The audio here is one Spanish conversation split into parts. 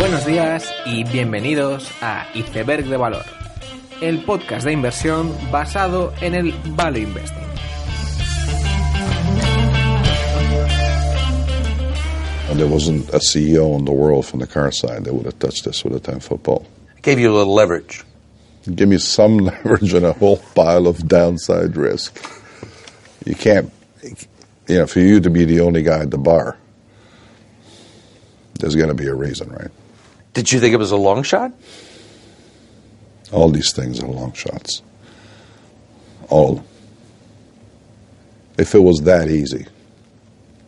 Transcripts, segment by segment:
Buenos días y bienvenidos a Iceberg de Valor, el podcast de inversión basado en el Value Investing. And there wasn't a CEO in the world from the car side that would have touched this with a 10 foot pole. Gave you a little leverage. Give me some leverage and a whole pile of downside risk. You can't, you know, for you to be the only guy at the bar, there's going to be a reason, right? Did you think it was a long shot? All these things are long shots. All. If it was that easy,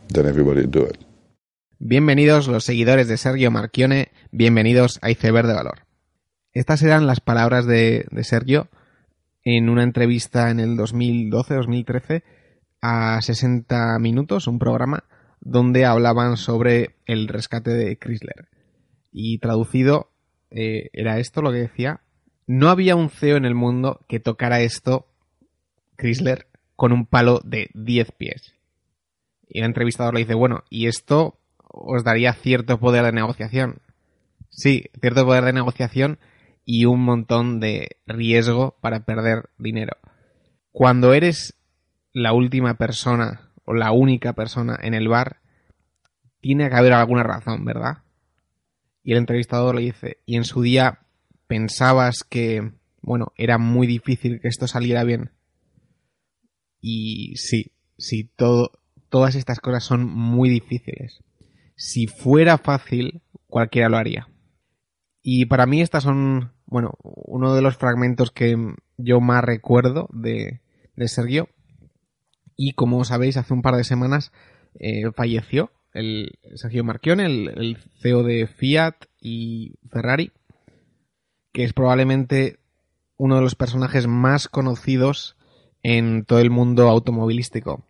then everybody would do it. Bienvenidos los seguidores de Sergio Marchione, bienvenidos a Iceberg de Valor. Estas eran las palabras de, de Sergio en una entrevista en el 2012-2013 a 60 minutos, un programa donde hablaban sobre el rescate de Chrysler. Y traducido eh, era esto lo que decía. No había un CEO en el mundo que tocara esto, Chrysler, con un palo de 10 pies. Y el entrevistador le dice, bueno, ¿y esto os daría cierto poder de negociación. Sí, cierto poder de negociación y un montón de riesgo para perder dinero. Cuando eres la última persona o la única persona en el bar, tiene que haber alguna razón, ¿verdad? Y el entrevistador le dice, ¿y en su día pensabas que, bueno, era muy difícil que esto saliera bien? Y sí, sí, todo, todas estas cosas son muy difíciles si fuera fácil, cualquiera lo haría. Y para mí estas son, bueno, uno de los fragmentos que yo más recuerdo de, de Sergio. Y como sabéis, hace un par de semanas eh, falleció el Sergio Marchione, el, CEO de Fiat y Ferrari, que es probablemente uno de los personajes más conocidos en todo el mundo automovilístico.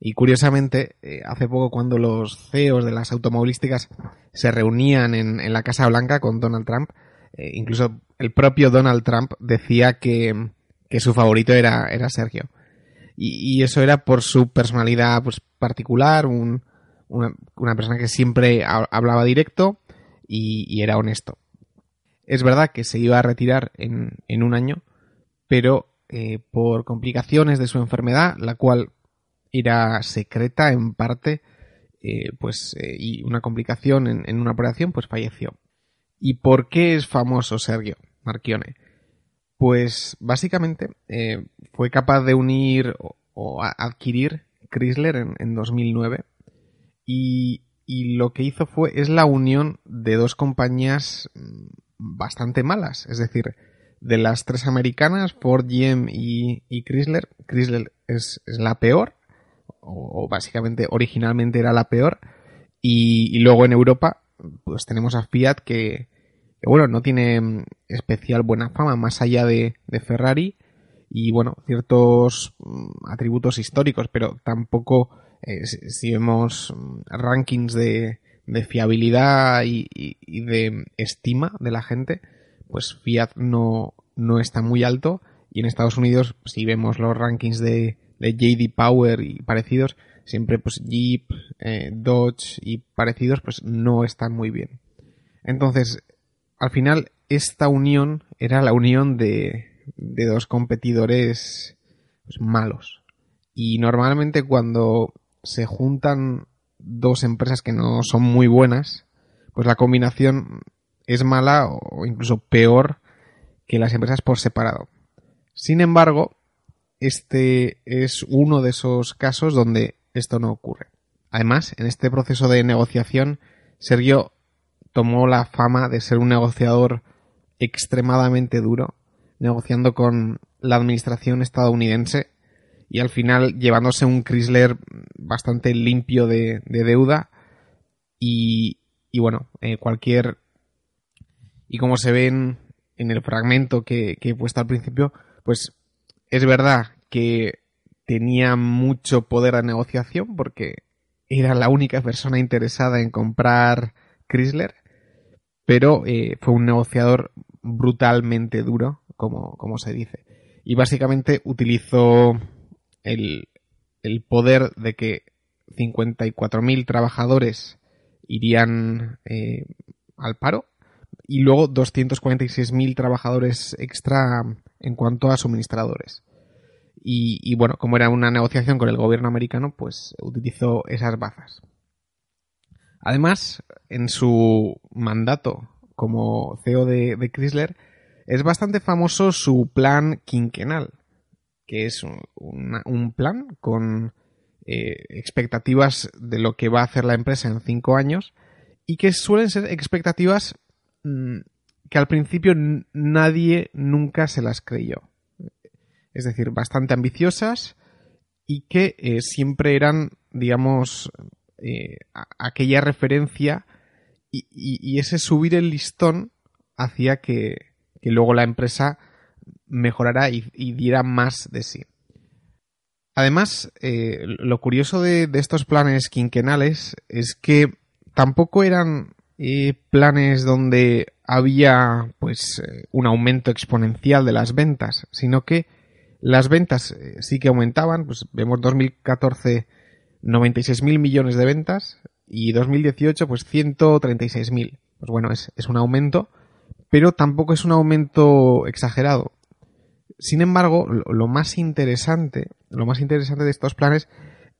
Y curiosamente, eh, hace poco cuando los CEOs de las automovilísticas se reunían en, en la Casa Blanca con Donald Trump, eh, incluso el propio Donald Trump decía que, que su favorito era, era Sergio. Y, y, eso era por su personalidad pues, particular, un, una, persona que siempre hablaba directo y, era honesto. Es verdad que se iba a retirar en, en un año, pero eh, por complicaciones de su enfermedad, la cual era secreta en parte, eh, pues, eh, y una complicación en, en, una operación, pues falleció. ¿Y por qué es famoso Sergio Marchione? Pues básicamente fue capaz de unir o, o adquirir Chrysler en, en 2009 y, y, lo que hizo fue es la unión de dos compañías mm, bastante malas, es decir, de las tres americanas, Ford, GM y, Chrysler, Chrysler es, la peor o, básicamente originalmente era la peor. Y, luego en Europa, pues tenemos a Fiat que, bueno, no tiene especial buena fama más allá de, de Ferrari. Y bueno, ciertos mm, atributos históricos, pero tampoco eh, si, vemos mm, rankings de, de fiabilidad y, y, y, de estima de la gente, pues Fiat no, no está muy alto y en Estados Unidos si vemos los rankings de, de JD Power y parecidos, siempre pues Jeep, eh, Dodge y parecidos pues no están muy bien. Entonces, al final esta unión era la unión de, de dos competidores pues, malos. Y normalmente cuando se juntan dos empresas que no son muy buenas, pues la combinación es mala o incluso peor que las empresas por separado. Sin embargo, este es uno de esos casos donde esto no ocurre. Además, en este proceso de negociación, Sergio tomó la fama de ser un negociador extremadamente duro, negociando con la administración estadounidense y al final llevándose un Chrysler bastante limpio de, de deuda y, y bueno, eh, cualquier... Y como se ve en, en el fragmento que, que he puesto al principio, pues es verdad que tenía mucho poder de negociación porque era la única persona interesada en comprar Chrysler, pero eh, fue un negociador brutalmente duro, como, como se dice. Y básicamente utilizó el, poder de que 54.000 trabajadores irían eh, al paro y luego 246.000 trabajadores extra en cuanto a suministradores. Y, bueno, como era una negociación con el gobierno americano, pues utilizó esas bazas. Además, en su mandato como CEO de Chrysler, es bastante famoso su plan quinquenal, que es un, plan con eh, expectativas de lo que va a hacer la empresa en cinco años y que suelen ser expectativas mmm, que al principio nadie nunca se las creyó. Es decir, bastante ambiciosas y que eh, siempre eran, digamos, eh, aquella referencia y, y, y, ese subir el listón hacía que, que luego la empresa mejorara y, y, diera más de sí. Además, eh, lo curioso de, estos planes quinquenales es que tampoco eran eh, planes donde había pues eh, un aumento exponencial de las ventas, sino que las ventas sí que aumentaban, pues vemos 2014 96.000 millones de ventas y 2018 pues 136.000. Pues bueno, es un aumento, pero tampoco es un aumento exagerado. Sin embargo, lo, más interesante, lo más interesante de estos planes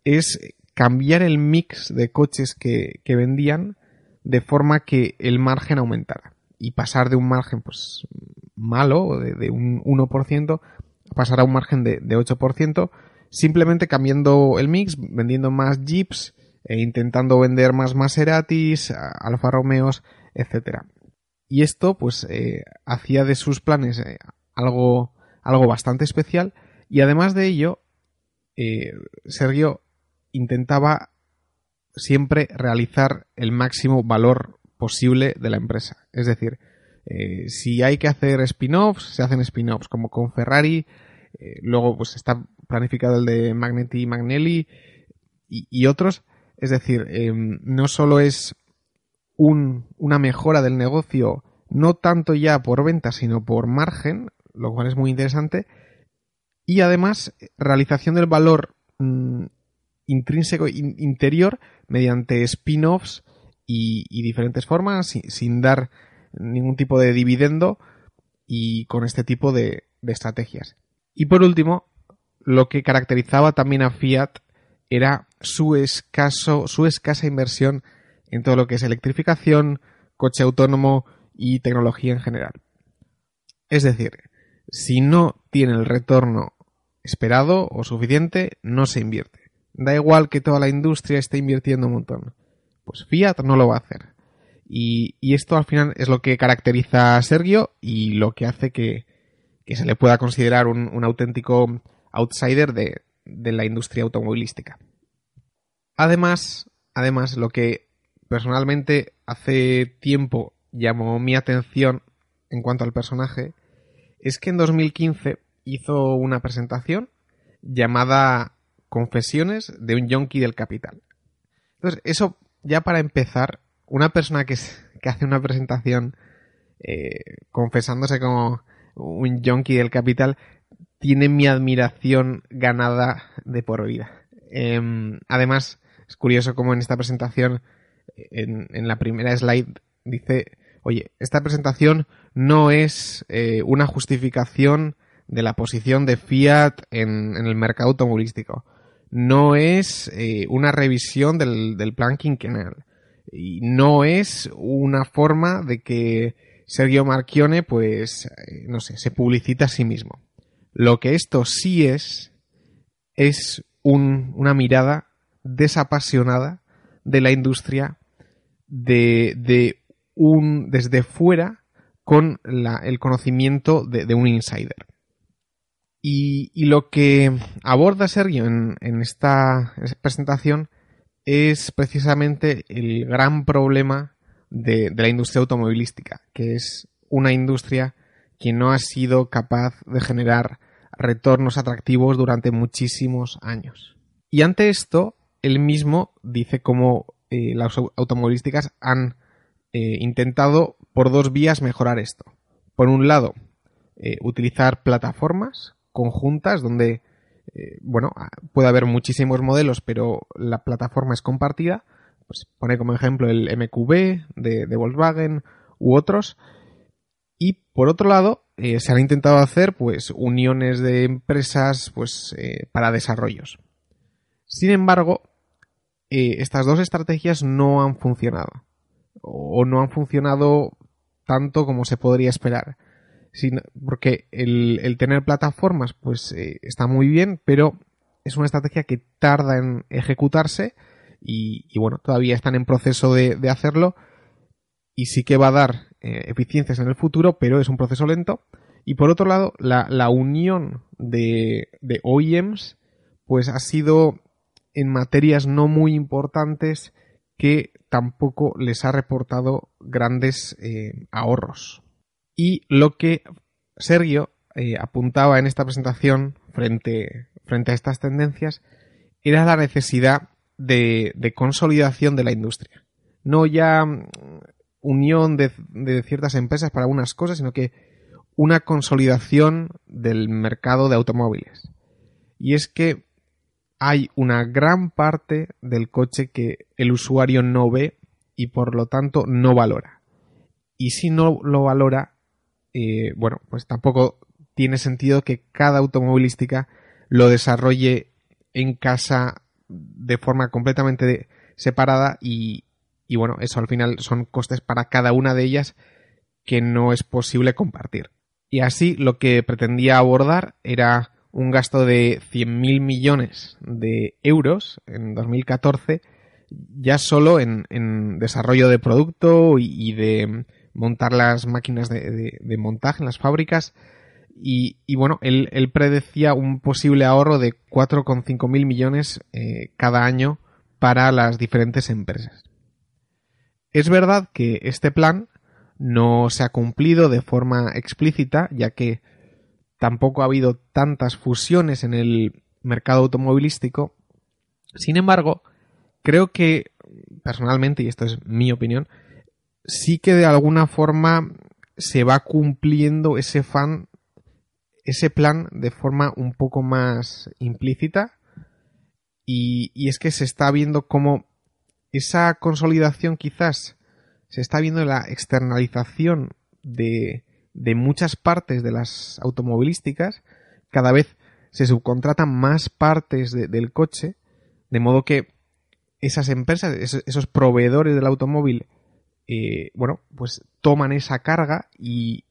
es cambiar el mix de coches que, vendían de forma que el margen aumentara y pasar de un margen pues malo de, de un 1% a pasar a un margen de, de 8% simplemente cambiando el mix, vendiendo más Jeeps e intentando vender más Maseratis, Alfa Romeos, etcétera. Y esto pues eh, hacía de sus planes eh, algo, algo bastante especial y además de ello eh, Sergio intentaba siempre realizar el máximo valor posible de la empresa. Es decir, eh, si hay que hacer spin-offs, se hacen spin-offs, como con Ferrari, eh, luego pues está planificado el de Magneti y Magnelli y, otros. Es decir, no solo es un, una mejora del negocio, no tanto ya por venta, sino por margen, lo cual es muy interesante, y además realización del valor mmm, intrínseco in, interior mediante spin-offs y, diferentes formas sin, sin, dar ningún tipo de dividendo y con este tipo de, de, estrategias. Y por último, lo que caracterizaba también a Fiat era su escaso, su escasa inversión en todo lo que es electrificación, coche autónomo y tecnología en general. Es decir, si no tiene el retorno esperado o suficiente, no se invierte. Da igual que toda la industria esté invirtiendo un montón. Pues Fiat no lo va a hacer. Y, esto al final es lo que caracteriza a Sergio y lo que hace que, que se le pueda considerar un, un auténtico outsider de, de, la industria automovilística. Además, además, lo que personalmente hace tiempo llamó mi atención en cuanto al personaje es que en 2015 hizo una presentación llamada Confesiones de un yonki del capital. Entonces, eso ya para empezar, una persona que, hace una presentación eh, confesándose como un yonki del capital tiene mi admiración ganada de por vida. Eh, además, es curioso como en esta presentación, en, en, la primera slide, dice, oye, esta presentación no es eh, una justificación de la posición de Fiat en, el mercado automovilístico no es eh, una revisión del, del plan quinquenal. Y no es una forma de que Sergio Marchione, pues, eh, no sé, se publicita a sí mismo. Lo que esto sí es, es un, una mirada desapasionada de la industria de un, desde fuera con la, el conocimiento de, un insider. Y, y, lo que aborda Sergio en, esta presentación es precisamente el gran problema de, de, la industria automovilística, que es una industria que no ha sido capaz de generar retornos atractivos durante muchísimos años. Y ante esto, él mismo dice cómo eh, las automovilísticas han eh, intentado por dos vías mejorar esto. Por un lado, eh, utilizar plataformas conjuntas donde, eh, bueno, puede haber muchísimos modelos, pero la plataforma es compartida. Pues pone como ejemplo el MQB de, Volkswagen u otros. Y por otro lado, eh, se han intentado hacer pues uniones de empresas pues para desarrollos. Sin embargo, estas dos estrategias no han funcionado. O no han funcionado tanto como se podría esperar. porque el, tener plataformas pues está muy bien, pero es una estrategia que tarda en ejecutarse y, bueno, todavía están en proceso de, hacerlo y sí que va a dar eficiencias en el futuro, pero es un proceso lento y por otro lado, la, unión de, de OEMs, pues ha sido en materias no muy importantes que tampoco les ha reportado grandes eh, ahorros. Y lo que Sergio eh, apuntaba en esta presentación frente, frente a estas tendencias era la necesidad de, consolidación de la industria. No ya mm, unión de, de, ciertas empresas para unas cosas, sino que una consolidación del mercado de automóviles. Y es que hay una gran parte del coche que el usuario no ve y por lo tanto no valora. Y si no lo valora, eh, bueno, pues tampoco tiene sentido que cada automovilística lo desarrolle en casa de forma completamente separada y, y bueno, eso al final son costes para cada una de ellas que no es posible compartir. Y así lo que pretendía abordar era un gasto de 100.000 millones de euros en 2014 ya solo en, desarrollo de producto y, de montar las máquinas de, montaje en las fábricas. Y, bueno, él, predecía un posible ahorro de 4,5 mil millones eh, cada año para las diferentes empresas. Es verdad que este plan no se ha cumplido de forma explícita, ya que tampoco ha habido tantas fusiones en el mercado automovilístico. Sin embargo, creo que, personalmente, y esto es mi opinión, sí que de alguna forma se va cumpliendo ese fan, ese plan de forma un poco más implícita. Y, y es que se está viendo como esa consolidación quizás se está viendo la externalización de, de muchas partes de las automovilísticas. Cada vez se subcontratan más partes del coche, de modo que esas empresas, esos, proveedores del automóvil, eh, bueno, pues toman esa carga y,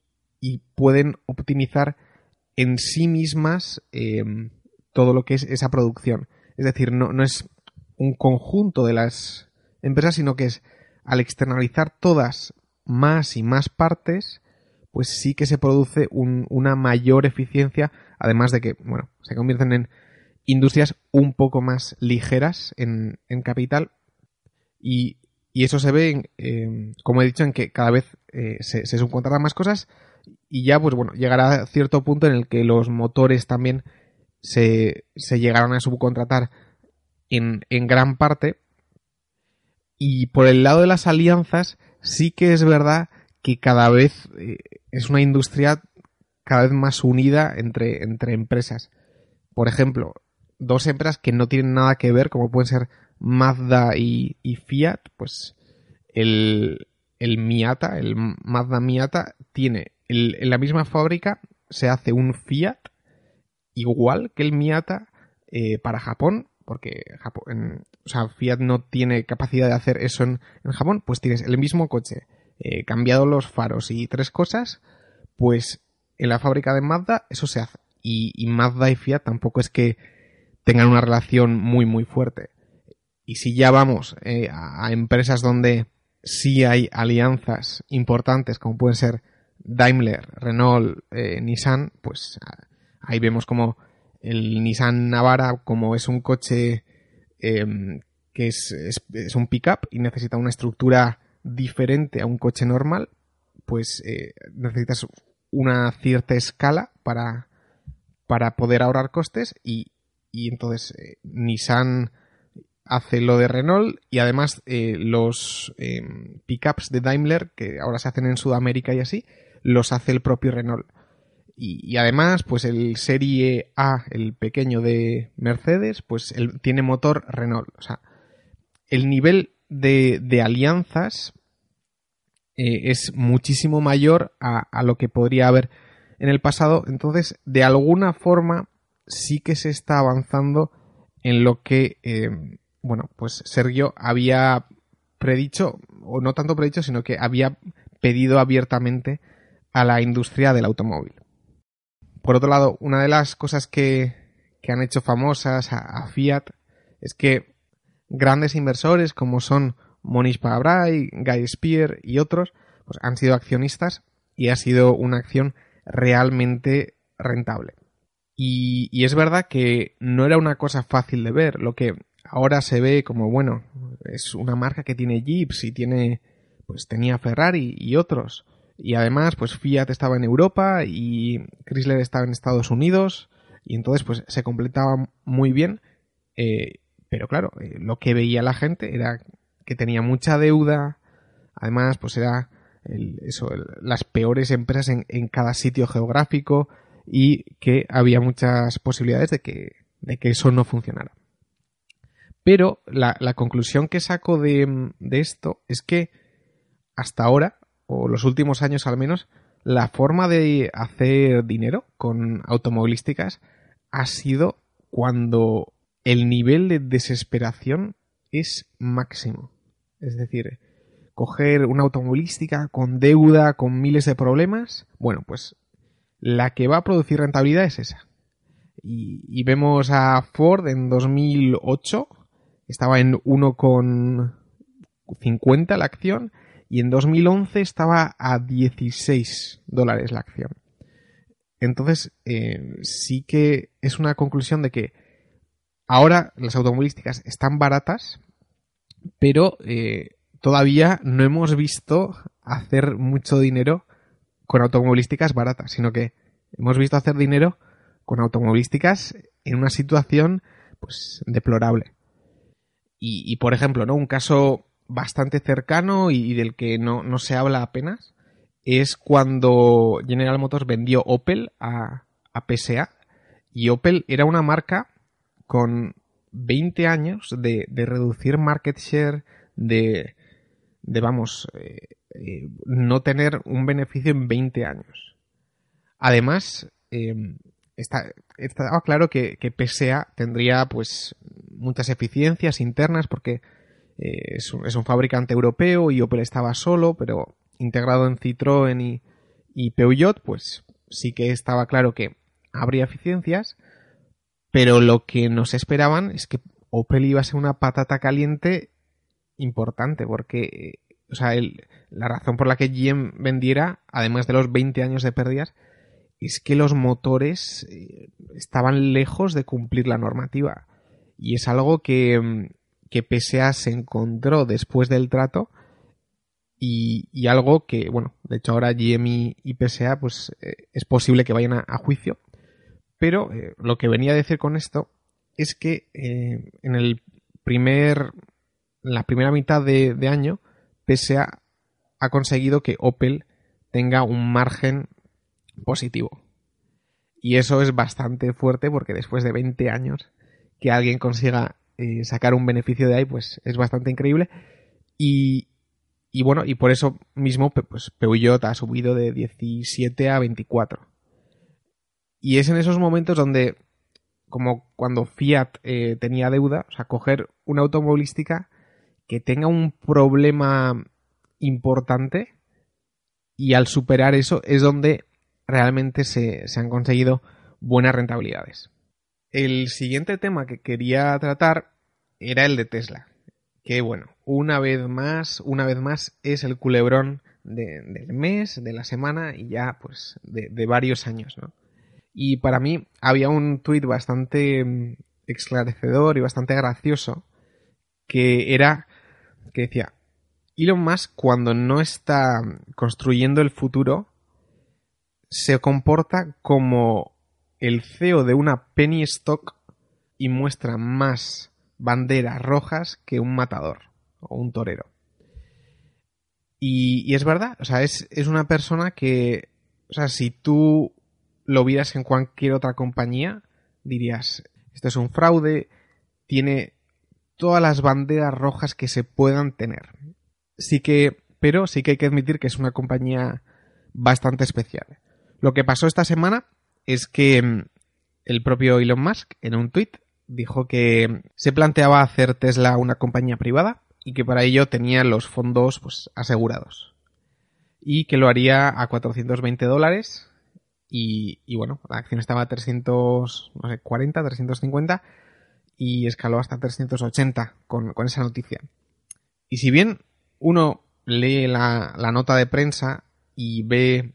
pueden optimizar en sí mismas em, todo lo que es esa producción. Es decir, no, no es un conjunto de las empresas, sino que es al externalizar todas más y más partes, pues sí que se produce una mayor eficiencia, además de que, bueno, se convierten en industrias un poco más ligeras en, capital. Y, eso se ve, en, como he dicho, en que cada vez eh, se, se subcontratan más cosas y ya, pues bueno, llegará a cierto punto en el que los motores también se, se llegarán a subcontratar en, en gran parte. Y por el lado de las alianzas, sí que es verdad que cada vez eh, es una industria cada vez más unida entre, entre empresas. Por ejemplo, dos empresas que no tienen nada que ver, como pueden ser Mazda y, Fiat, pues el, el, Miata, el Mazda Miata, tiene en la misma fábrica se hace un Fiat igual que el Miata eh, para Japón, porque Japón, o sea, Fiat no tiene capacidad de hacer eso en, Japón, pues tienes el mismo coche, eh, cambiado los faros y tres cosas, pues en la fábrica de Mazda eso se hace. Y, Mazda y Fiat tampoco es que tengan una relación muy muy fuerte. Y si ya vamos eh, a, empresas donde sí hay alianzas importantes, como pueden ser Daimler, Renault, eh, Nissan, pues ahí vemos como el Nissan Navara, como es un coche Em, que es, es, un pickup y necesita una estructura diferente a un coche normal, pues eh, necesitas una cierta escala para, para poder ahorrar costes y, y entonces eh, Nissan hace lo de Renault y además eh, los em, pickups de Daimler que ahora se hacen en Sudamérica y así los hace el propio Renault y, además, pues el Serie A, el pequeño de Mercedes, pues tiene motor Renault. O sea, el nivel de, alianzas eh, es muchísimo mayor a, lo que podría haber en el pasado. Entonces, de alguna forma, sí que se está avanzando en lo que, eh, bueno, pues Sergio había predicho, o no tanto predicho, sino que había pedido abiertamente a la industria del automóvil. Por otro lado, una de las cosas que, que han hecho famosas a, Fiat es que grandes inversores como son Monish Pabrai, Guy Spear y otros, pues han sido accionistas y ha sido una acción realmente rentable. Y, es verdad que no era una cosa fácil de ver. Lo que ahora se ve como, bueno, es una marca que tiene Jeeps y tiene, pues tenía Ferrari y otros. Y además, pues Fiat estaba en Europa y Chrysler estaba en Estados Unidos. Y entonces, pues se completaba muy bien. Eh, pero claro, eh, lo que veía la gente era que tenía mucha deuda. Además, pues era eso, las peores empresas en, en, cada sitio geográfico y que había muchas posibilidades de que, de que eso no funcionara. Pero la, la conclusión que saco de, de, esto es que hasta ahora, o los últimos años al menos, la forma de hacer dinero con automovilísticas ha sido cuando el nivel de desesperación es máximo. Es decir, coger una automovilística con deuda, con miles de problemas, bueno, pues la que va a producir rentabilidad es esa. Y, vemos a Ford en 2008, estaba en 1,50 la acción, y en 2011 estaba a 16 dólares la acción. Entonces, eh, sí que es una conclusión de que ahora las automovilísticas están baratas, pero eh, todavía no hemos visto hacer mucho dinero con automovilísticas baratas, sino que hemos visto hacer dinero con automovilísticas en una situación pues deplorable. Y, y por ejemplo, ¿no? Un caso bastante cercano y, del que no, no, se habla apenas es cuando General Motors vendió Opel a, a PSA y Opel era una marca con 20 años de, reducir market share, de, vamos, eh, eh, no tener un beneficio en 20 años. Además, eh, está, estaba claro que, que, PSA tendría pues muchas eficiencias internas porque eh, es, un, es, un, fabricante europeo y Opel estaba solo, pero integrado en Citroën y, y Peugeot, pues sí que estaba claro que habría eficiencias, pero lo que nos esperaban es que Opel iba a ser una patata caliente importante, porque, o sea, la razón por la que GM vendiera, además de los 20 años de pérdidas, es que los motores eh, estaban lejos de cumplir la normativa. Y es algo que, que PSA se encontró después del trato y, y, algo que, bueno, de hecho ahora GM y, PSA pues eh, es posible que vayan a juicio. Pero eh, lo que venía a decir con esto es que eh, en el primer la primera mitad de, año, PSA ha conseguido que Opel tenga un margen positivo. Y eso es bastante fuerte porque después de 20 años que alguien consiga eh, sacar un beneficio de ahí, pues es bastante increíble. Y, y bueno, y por eso mismo pues Peugeot ha subido de 17 a 24. Y es en esos momentos donde, como cuando Fiat eh, tenía deuda, o sea, coger una automovilística que tenga un problema importante y al superar eso es donde realmente se, se, han conseguido buenas rentabilidades. El siguiente tema que quería tratar era el de Tesla. Que bueno, una vez más, una vez más es el culebrón de, del mes, de la semana y ya pues de, de varios años, ¿no? Y para mí había un tuit bastante mm, esclarecedor y bastante gracioso que era que decía, Elon Musk cuando no está construyendo el futuro se comporta como el CEO de una penny stock y muestra más banderas rojas que un matador o un torero. Y, y es verdad, o sea, es, es, una persona que, o sea, si tú lo vieras en cualquier otra compañía, dirías, esto es un fraude, tiene todas las banderas rojas que se puedan tener. Sí que pero sí que hay que admitir que es una compañía bastante especial. Lo que pasó esta semana es que mm, el propio Elon Musk, en un tweet dijo que se planteaba hacer Tesla una compañía privada y que para ello tenía los fondos pues, asegurados. Y que lo haría a 420 dólares. Y, bueno, la acción estaba a 340, 350 y escaló hasta 380 con, con esa noticia. Y si bien uno lee la, la, nota de prensa y ve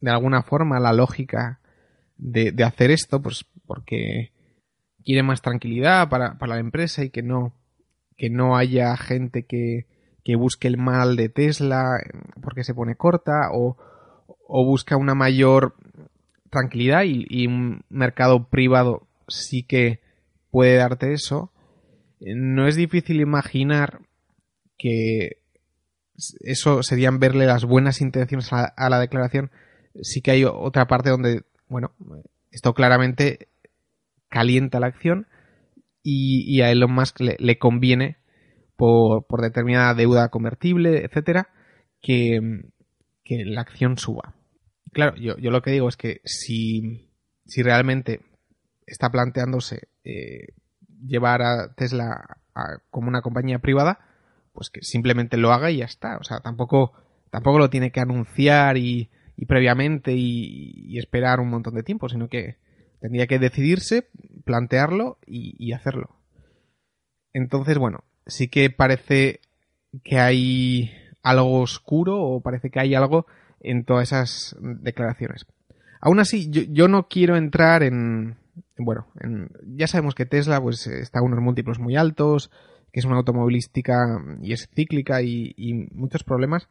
de alguna forma la lógica de, de hacer esto, pues porque quiere más tranquilidad para, para, la empresa y que no, que no haya gente que, que busque el mal de Tesla porque se pone corta o, o busca una mayor tranquilidad y, un mercado privado sí que puede darte eso, no es difícil imaginar que eso serían verle las buenas intenciones a la, a la declaración. Sí que hay otra parte donde, bueno, esto claramente calienta la acción y, a Elon Musk le, le conviene por, por, determinada deuda convertible, etcétera, que, la acción suba. Claro, yo, yo, lo que digo es que si, si realmente está planteándose eh, llevar a Tesla a, como una compañía privada, pues que simplemente lo haga y ya está. O sea, tampoco, tampoco lo tiene que anunciar y, previamente y, y, esperar un montón de tiempo, sino que tendría que decidirse, plantearlo y, y hacerlo. Entonces, bueno, sí que parece que hay algo oscuro o parece que hay algo en todas esas declaraciones. Aún así, yo, no quiero entrar en, bueno, en, ya sabemos que Tesla pues está a unos múltiplos muy altos, que es una automovilística y es cíclica y, y, muchos problemas.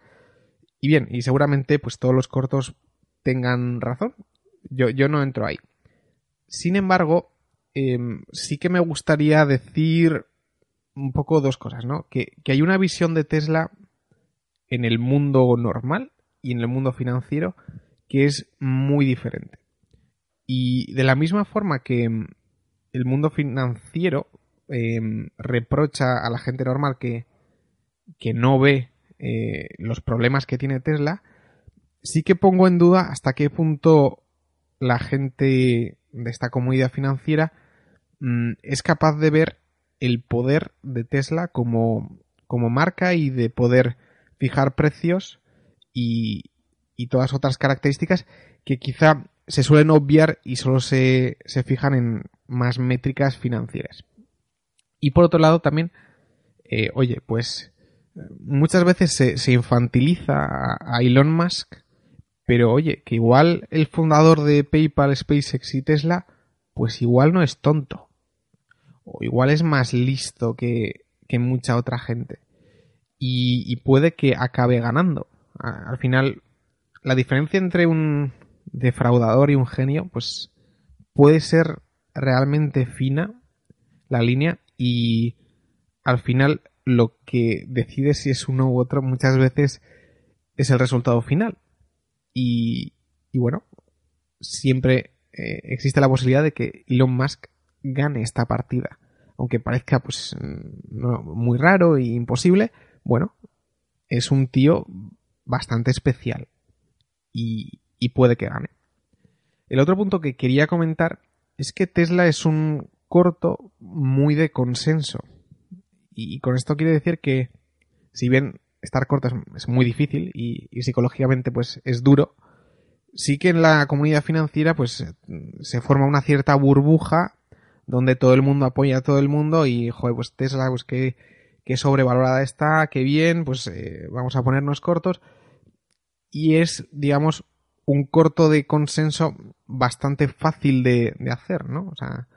Y bien, y seguramente pues todos los cortos tengan razón. Yo, yo no entro ahí. Sin embargo, eh, sí que me gustaría decir un poco dos cosas, ¿no? Que, que hay una visión de Tesla en el mundo normal y en el mundo financiero que es muy diferente. Y de la misma forma que mm, el mundo financiero eh, reprocha a la gente normal que, que no ve eh, los problemas que tiene Tesla, sí que pongo en duda hasta qué punto la gente de esta comunidad financiera mmm, es capaz de ver el poder de Tesla como, como marca y de poder fijar precios y, todas otras características que quizá se suelen obviar y solo se, se fijan en más métricas financieras. Y por otro lado también, eh, oye, pues muchas veces se, infantiliza a, Elon Musk, pero oye, que igual el fundador de PayPal, SpaceX y Tesla, pues igual no es tonto. O igual es más listo que, que mucha otra gente. Y puede que acabe ganando. Al final, la diferencia entre un, defraudador y un genio, pues puede ser realmente fina la línea y al final lo que decide si es uno u otro muchas veces es el resultado final. Y, y bueno, siempre eh, existe la posibilidad de que Elon Musk gane esta partida. Aunque parezca pues no, muy raro e imposible, bueno, es un tío bastante especial. Y, y puede que gane. El otro punto que quería comentar es que Tesla es un corto muy de consenso. Y con esto quiere decir que, si bien estar corto es, muy difícil y, psicológicamente pues es duro, sí que en la comunidad financiera pues se forma una cierta burbuja donde todo el mundo apoya a todo el mundo y, joder, pues Tesla, pues que, que sobrevalorada está, que bien, pues eh, vamos a ponernos cortos. Y es, digamos, un corto de consenso bastante fácil de, hacer, ¿no? O sea,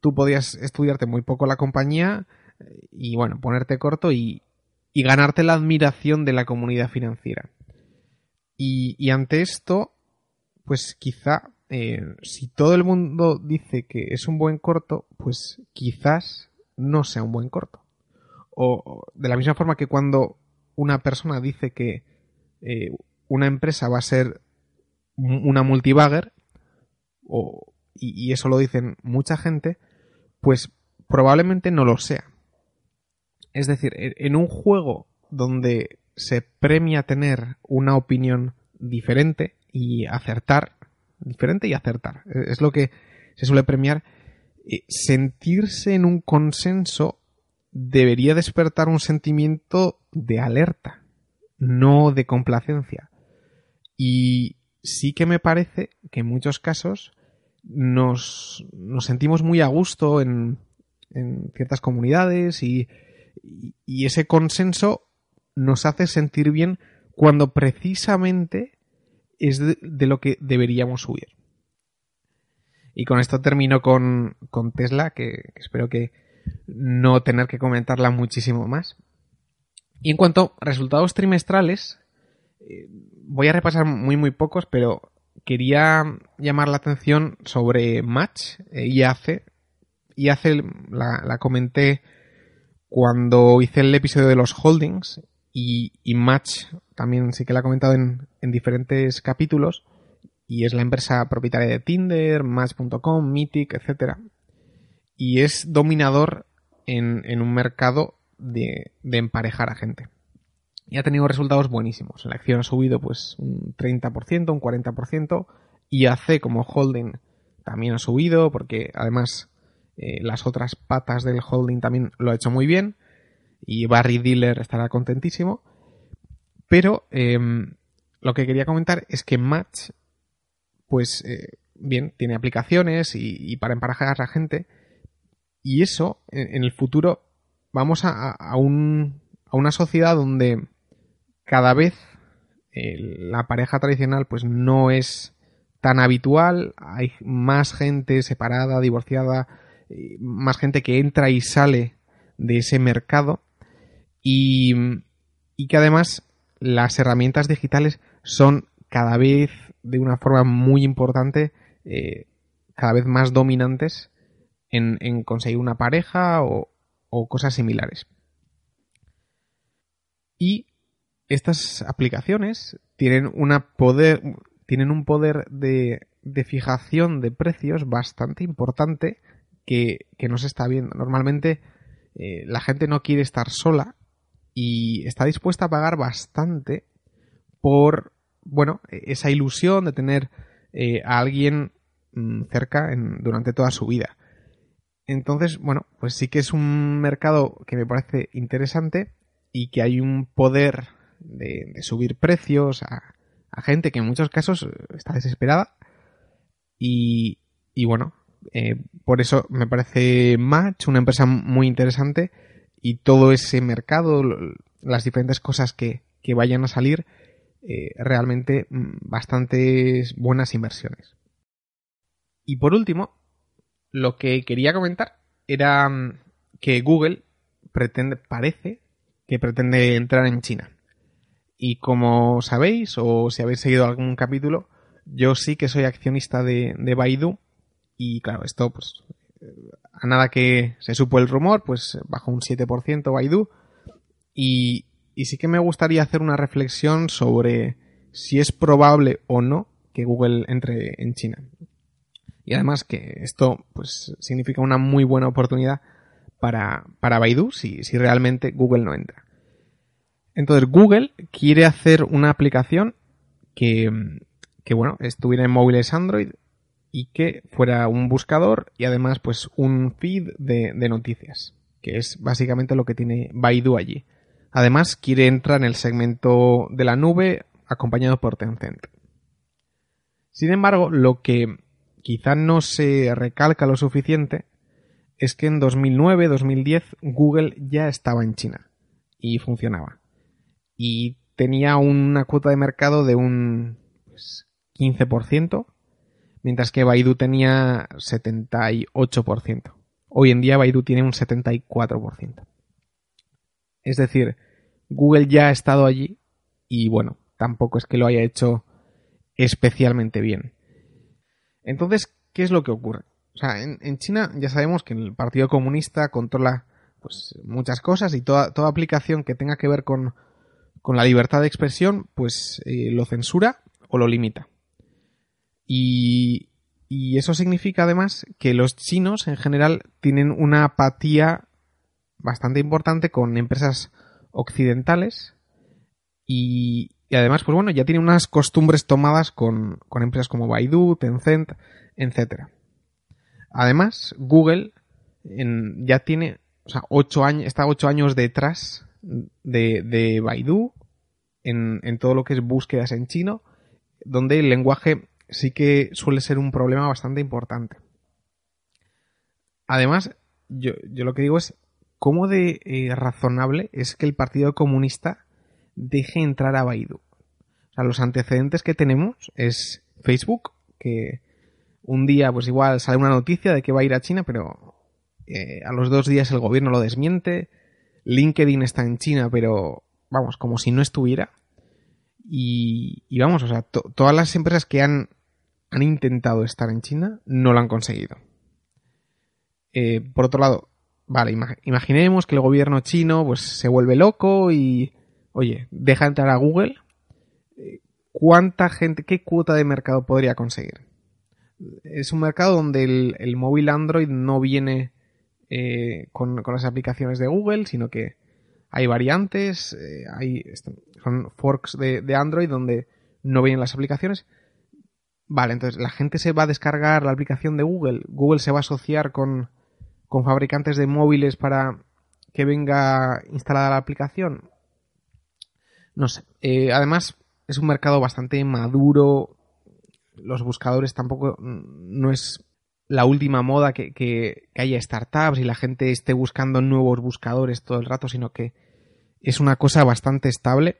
tú podías estudiarte muy poco la compañía y, bueno, ponerte corto y, ganarte la admiración de la comunidad financiera. Y, y ante esto, pues quizá, eh, si todo el mundo dice que es un buen corto, pues quizás no sea un buen corto. O de la misma forma que cuando una persona dice que eh, una empresa va a ser una multibagger, o, y, y, eso lo dicen mucha gente, pues probablemente no lo sea. Es decir, en un juego donde se premia tener una opinión diferente y acertar, diferente y acertar. Es lo que se suele premiar. Eh, sentirse en un consenso debería despertar un sentimiento de alerta, no de complacencia. Y sí que me parece que en muchos casos nos, nos sentimos muy a gusto en, en ciertas comunidades y, y ese consenso nos hace sentir bien cuando precisamente es de, lo que deberíamos huir. Y con esto termino con, con Tesla, que, espero que no tener que comentarla muchísimo más. Y en cuanto a resultados trimestrales, eh, voy a repasar muy muy pocos, pero quería llamar la atención sobre Match, eh, IAC. IAC la, la comenté cuando hice el episodio de los holdings y, Match también sí que la ha comentado en, diferentes capítulos. Y es la empresa propietaria de Tinder, Match.com, Mythic, etc. Y es dominador en, un mercado de, emparejar a gente. Y ha tenido resultados buenísimos. La acción ha subido pues un 30%, un 40%. Y como holding también ha subido porque además eh, las otras patas del holding también lo ha hecho muy bien y Barry Diller estará contentísimo. Pero em, lo que quería comentar es que Match, pues eh, bien, tiene aplicaciones y, para emparejar a la gente. Y eso, en, el futuro, vamos a, a, un, a, una sociedad donde cada vez eh, la pareja tradicional pues no es tan habitual, hay más gente separada, divorciada, eh, más gente que entra y sale de ese mercado y, que además las herramientas digitales son cada vez de una forma muy importante, eh, cada vez más dominantes en, conseguir una pareja o, cosas similares. Y estas aplicaciones tienen, una poder, tienen un poder de, fijación de precios bastante importante que, no se está viendo. Normalmente eh, la gente no quiere estar sola y está dispuesta a pagar bastante por, bueno, esa ilusión de tener eh, a alguien mm, cerca durante toda su vida. Entonces, bueno, pues sí que es un mercado que me parece interesante y que hay un poder de, subir precios a, gente que en muchos casos está desesperada y, y bueno, eh, por eso me parece Match una empresa muy interesante y todo ese mercado, las diferentes cosas que, vayan a salir, eh, realmente mm, bastantes buenas inversiones. Y por último, lo que quería comentar era mm, que Google pretende, parece que pretende entrar en China. Y como sabéis, o si habéis seguido algún capítulo, yo sí que soy accionista de, Baidu. Y claro, esto pues a nada que se supo el rumor, pues bajó un 7% Baidu. Y, y sí que me gustaría hacer una reflexión sobre si es probable o no que Google entre en China. Y además que esto pues significa una muy buena oportunidad para, para Baidu si, si realmente Google no entra. Entonces Google quiere hacer una aplicación que, que bueno, estuviera en móviles Android y que fuera un buscador y además pues un feed de, noticias, que es básicamente lo que tiene Baidu allí. Además quiere entrar en el segmento de la nube acompañado por Tencent. Sin embargo, lo que quizá no se recalca lo suficiente es que en 2009-2010 Google ya estaba en China y funcionaba. Y tenía una cuota de mercado de un 15%, pues, mientras que Baidu tenía 78%. Hoy en día Baidu tiene un 74%. Es decir, Google ya ha estado allí y bueno, tampoco es que lo haya hecho especialmente bien. Entonces, ¿qué es lo que ocurre? O sea, en, China ya sabemos que el Partido Comunista controla pues muchas cosas y toda, toda aplicación que tenga que ver con, la libertad de expresión, pues eh, lo censura o lo limita. Y, eso significa además que los chinos en general tienen una apatía bastante importante con empresas occidentales Y, y además, pues bueno, ya tiene unas costumbres tomadas con, con empresas como Baidu, Tencent, etcétera. Además, Google ya tiene, o sea, ocho años, está ocho años detrás de, de Baidu en, en todo lo que es búsquedas en chino, donde el lenguaje sí que suele ser un problema bastante importante. Además, yo, yo lo que digo es, ¿cómo de eh, razonable es que el Partido Comunista deje entrar a Baidu? O sea, los antecedentes que tenemos es Facebook, que un día pues igual sale una noticia de que va a ir a China, pero eh, a los dos días el gobierno lo desmiente. LinkedIn está en China, pero vamos, como si no estuviera. Y, vamos, o sea, to- todas las empresas que han, han intentado estar en China no lo han conseguido. Eh, por otro lado, vale, ima- imaginemos que el gobierno chino pues se vuelve loco y, oye, deja entrar a Google. ¿Cuánta gente, qué cuota de mercado podría conseguir? Es un mercado donde el, móvil Android no viene eh, con, las aplicaciones de Google, sino que hay variantes, eh, hay son forks de, Android donde no vienen las aplicaciones. Vale, entonces la gente se va a descargar la aplicación de Google, Google se va a asociar con fabricantes de móviles para que venga instalada la aplicación. No sé. Eh, además, es un mercado bastante maduro. Los buscadores tampoco mm, no es la última moda que, que- haya startups y la gente esté buscando nuevos buscadores todo el rato, sino que es una cosa bastante estable.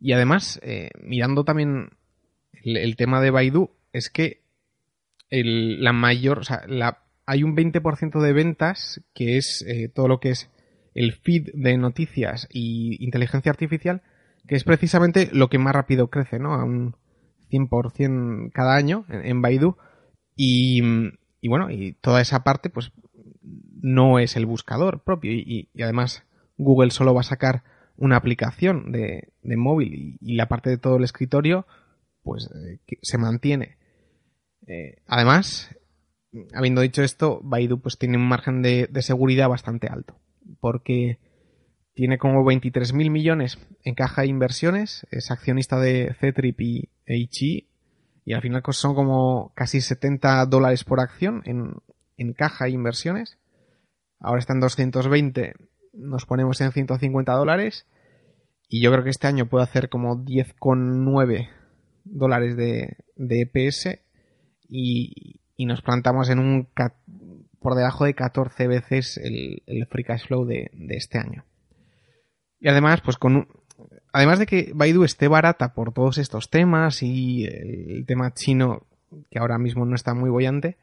Y además, eh, mirando también el, el tema de Baidu, es que el- la mayor, o sea, la, hay un 20% de ventas que es eh, todo lo que es el feed de noticias y inteligencia artificial, que es precisamente lo que más rápido crece, ¿no? A un 100% cada año en, Baidu. Y, y bueno, y toda esa parte, pues no es el buscador propio. Y, y- además, Google solo va a sacar una aplicación de, de móvil y, y la parte de todo el escritorio, pues eh, que se mantiene. Eh, además, habiendo dicho esto, Baidu pues tiene un margen de, de seguridad bastante alto. Porque tiene como 23.000 millones en caja de inversiones, es accionista de Ctrip y HI, y al final son como casi 70 dólares por acción en, en caja de inversiones. Ahora está en 220, nos ponemos en 150 dólares, y yo creo que este año puede hacer como 10,9 dólares de, de EPS, y, y nos plantamos en un ca- por debajo de 14 veces el, free cash flow de, este año. Y además, pues con un- además de que Baidu esté barata por todos estos temas y el tema chino, que ahora mismo no está muy bollante,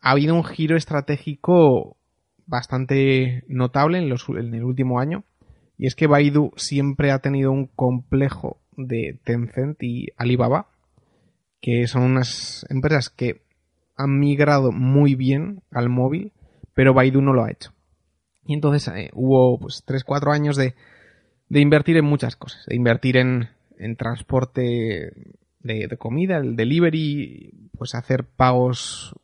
ha habido un giro estratégico bastante notable en el último año. Y es que Baidu siempre ha tenido un complejo de Tencent y Alibaba, que son unas empresas que han migrado muy bien al móvil, pero Baidu no lo ha hecho. Y entonces eh, hubo pues 3-4 años de, de invertir en muchas cosas, de invertir en, en transporte de, comida, el delivery, pues hacer pagos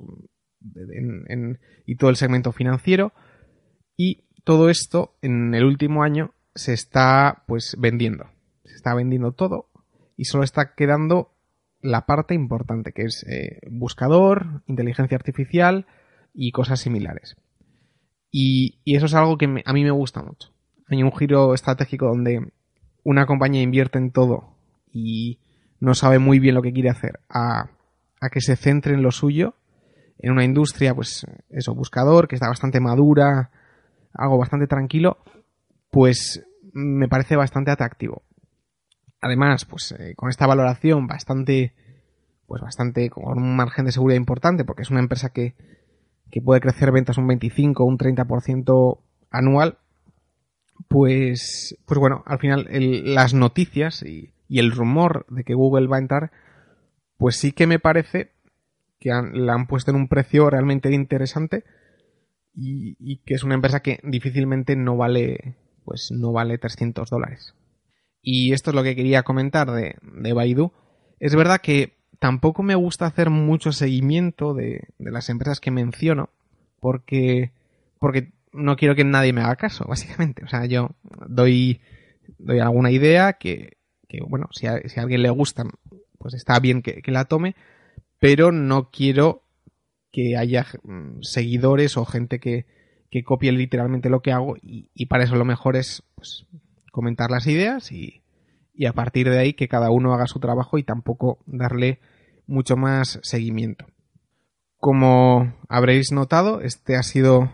en- y todo el segmento financiero. Y todo esto en el último año se está pues vendiendo. Se está vendiendo todo y solo está quedando la parte importante que es eh, buscador, inteligencia artificial y cosas similares. Y, eso es algo que a mí me gusta mucho. Hay un giro estratégico donde una compañía invierte en todo y no sabe muy bien lo que quiere hacer a, a que se centre en lo suyo, en una industria, pues eso, buscador, que está bastante madura, algo bastante tranquilo, pues me parece bastante atractivo. Además, pues eh, con esta valoración bastante, pues bastante, con un margen de seguridad importante, porque es una empresa que, que puede crecer ventas un 25 o un 30% anual, pues, pues bueno, al final las noticias y, y el rumor de que Google va a entrar, pues sí que me parece que han- la han puesto en un precio realmente interesante y, y que es una empresa que difícilmente no vale, pues no vale 300 dólares. Y esto es lo que quería comentar de, de Baidu. Es verdad que tampoco me gusta hacer mucho seguimiento de, de las empresas que menciono porque, porque no quiero que nadie me haga caso, básicamente. O sea, yo doy doy alguna idea que, que bueno, si a, si a alguien le gusta, pues está bien que, que la tome, pero no quiero que haya mm, seguidores o gente que, que copie literalmente lo que hago y, para eso lo mejor es pues, comentar las ideas y, y a partir de ahí que cada uno haga su trabajo y tampoco darle mucho más seguimiento. Como habréis notado, este ha sido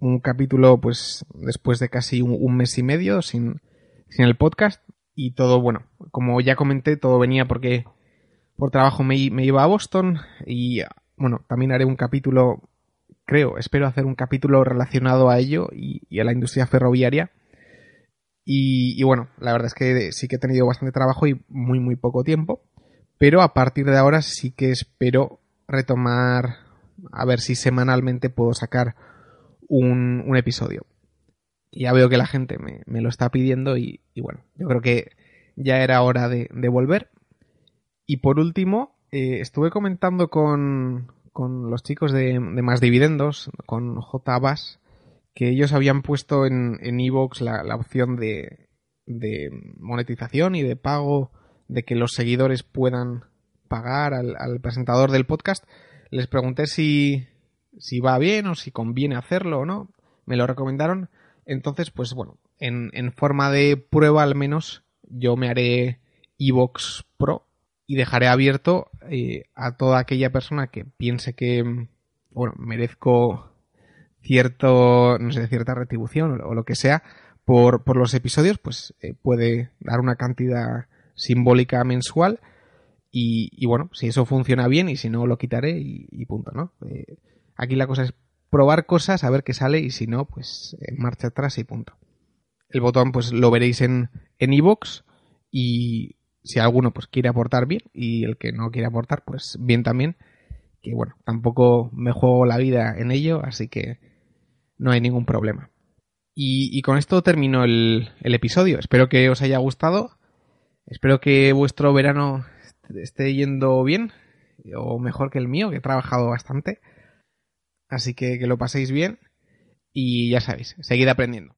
un capítulo pues después de casi un, mes y medio sin, sin el podcast y todo, bueno, como ya comenté, todo venía porque por trabajo me, iba a Boston y bueno, también haré un capítulo, creo, espero hacer un capítulo relacionado a ello y a la industria ferroviaria. Y, bueno, la verdad es que sí que he tenido bastante trabajo y muy, muy poco tiempo. Pero a partir de ahora sí que espero retomar, a ver si semanalmente puedo sacar un, episodio. Ya veo que la gente me, me lo está pidiendo y, bueno, yo creo que ya era hora de, de volver. Y por último, eh, estuve comentando con, con los chicos de, de, Más Dividendos, con J. Abbas, que ellos habían puesto en en la, la, opción de, de, monetización y de pago, de que los seguidores puedan pagar al, al, presentador del podcast. Les pregunté si, si va bien o si conviene hacerlo o no. Me lo recomendaron. Entonces, pues bueno, en, en forma de prueba al menos, yo me haré Evox Pro y dejaré abierto eh, a toda aquella persona que piense que, bueno, merezco cierto, no sé, cierta retribución o, lo que sea por, por los episodios, pues eh, puede dar una cantidad simbólica mensual y, bueno, si eso funciona bien y si no lo quitaré y, punto, ¿no? Eh, aquí la cosa es probar cosas, a ver qué sale y si no, pues marcha atrás y punto. El botón pues lo veréis en en iVoox y si alguno pues quiere aportar bien y el que no quiere aportar pues bien también que bueno, tampoco me juego la vida en ello, así que no hay ningún problema. Y, con esto termino el, el, episodio. Espero que os haya gustado. Espero que vuestro verano esté yendo bien. O mejor que el mío, que he trabajado bastante. Así que que lo paséis bien. Y ya sabéis, seguid aprendiendo.